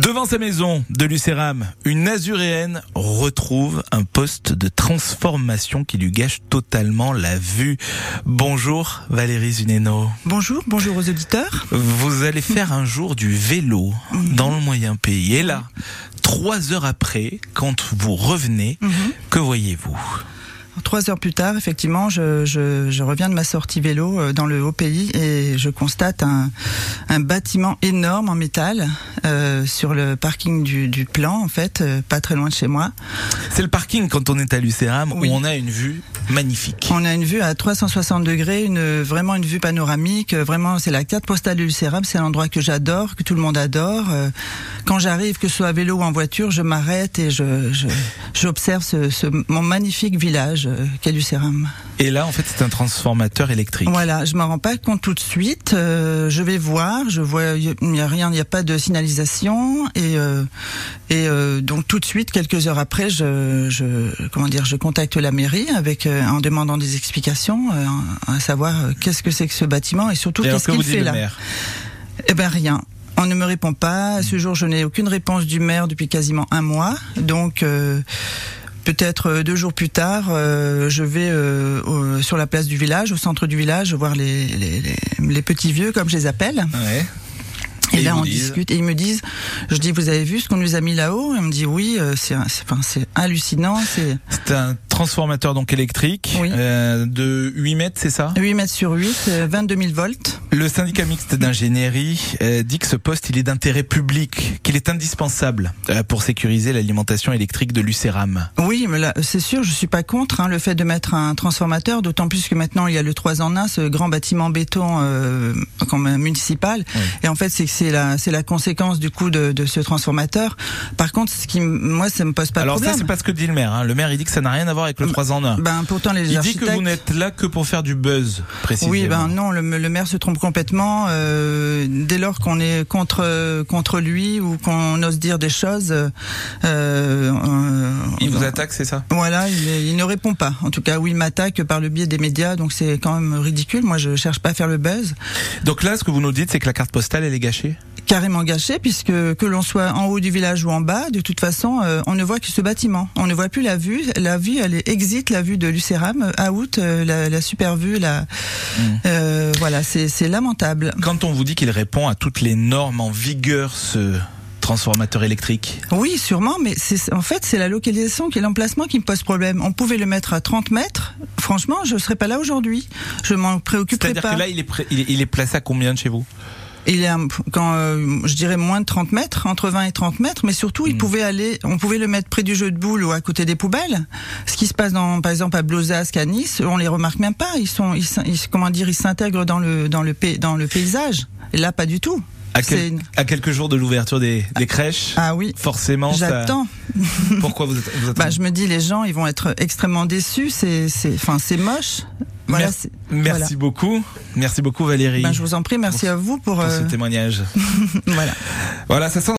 Devant sa maison de Lucéram, une azuréenne retrouve un poste de transformation qui lui gâche totalement la vue. Bonjour Valérie Zuneno. Bonjour, bonjour aux auditeurs. Vous allez faire un jour du vélo dans le moyen pays. Et là, trois heures après, quand vous revenez, que voyez-vous? Trois heures plus tard, effectivement, je, je, je, reviens de ma sortie vélo euh, dans le haut pays et je constate un, un bâtiment énorme en métal euh, sur le parking du, du plan, en fait, euh, pas très loin de chez moi. C'est le parking quand on est à Lucéram oui. où on a une vue magnifique. On a une vue à 360 degrés, une, vraiment une vue panoramique. Vraiment, c'est la carte postale de Lucéram. C'est un endroit que j'adore, que tout le monde adore. Quand j'arrive, que ce soit à vélo ou en voiture, je m'arrête et je, j'observe ce, ce, mon magnifique village qu'est Lucéram. Et là, en fait, c'est un transformateur électrique. Voilà, je m'en rends pas compte tout de suite. Euh, je vais voir, je vois, il n'y a rien, il n'y a pas de signalisation, et euh, et euh, donc tout de suite, quelques heures après, je, je comment dire, je contacte la mairie avec en demandant des explications, à savoir qu'est-ce que c'est que ce bâtiment et surtout qu'est-ce qu'il fait là. Eh ben rien. On ne me répond pas. Ce jour, je n'ai aucune réponse du maire depuis quasiment un mois. Donc, euh, peut-être deux jours plus tard, euh, je vais euh, sur la place du village, au centre du village, voir les, petits vieux, comme je les appelle. Et, et là, on disent... discute et ils me disent, je dis, vous avez vu ce qu'on nous a mis là-haut? Et on me dit, oui, c'est enfin, hallucinant. C'est un transformateur donc électrique oui. euh, de 8 mètres, c'est ça? 8 mètres sur 8, 22 000 volts. Le syndicat mixte d'ingénierie euh, dit que ce poste, il est d'intérêt public, qu'il est indispensable euh, pour sécuriser l'alimentation électrique de Lucéram. Oui, mais là, c'est sûr, je suis pas contre hein, le fait de mettre un transformateur, d'autant plus que maintenant il y a le 3 en 1, ce grand bâtiment béton euh, comme municipal. Oui. Et en fait, c'est c'est la c'est la conséquence du coup de, de, ce transformateur. Par contre, ce qui moi ça me pose pas Alors de problème. Alors ça c'est pas ce que dit le maire. Hein. Le maire il dit que ça n'a rien à voir avec le 3 en 1. Ben pourtant les il architectes... dit que vous n'êtes là que pour faire du buzz précisément. Oui, ben non, le, le maire se trompe complètement. Euh, dès lors qu'on est contre contre lui ou qu'on ose dire des choses, euh, euh, il vous attaque, c'est ça? Voilà, il, il, ne répond pas. En tout cas, oui, il m'attaque par le biais des médias, donc c'est quand même ridicule. Moi, je cherche pas à faire le buzz. Donc là, ce que vous nous dites, c'est que la carte postale elle est gâchée carrément gâché puisque que l'on soit en haut du village ou en bas, de toute façon, euh, on ne voit que ce bâtiment. On ne voit plus la vue. La vue, elle est exit la vue de Lucéram, à août, euh, la, la, super vue, la, mmh. euh, voilà, c'est lamentable. Quand on vous dit qu'il répond à toutes les normes en vigueur, ce transformateur électrique Oui, sûrement, mais en fait c'est la localisation qui est l'emplacement qui me pose problème. On pouvait le mettre à 30 mètres. Franchement, je serais pas là aujourd'hui. Je m'en préoccuperais pas. C'est-à-dire que là, est, il est placé à combien de chez vous? Il est quand euh, je dirais moins de 30 mètres, entre 20 et 30 mètres, mais surtout il mmh. pouvait aller, on pouvait le mettre près du jeu de boules ou à côté des poubelles. Ce qui se passe dans, par exemple à Blozasque, à Nice, on les remarque même pas. Ils sont, ils, ils comment dire, ils s'intègrent dans le dans le dans le paysage. Et là, pas du tout. À, quel, une... à, quelques jours de l'ouverture des, des, crèches, ah oui, forcément, j'attends. Ça... Pourquoi vous, êtes, vous bah, Je me dis, les gens, ils vont être extrêmement déçus. C'est, enfin, c'est moche. Voilà, merci, beaucoup, merci beaucoup Valérie. Ben, je vous en prie, merci pour, à vous pour, pour euh... ce témoignage. voilà. Voilà, ça sent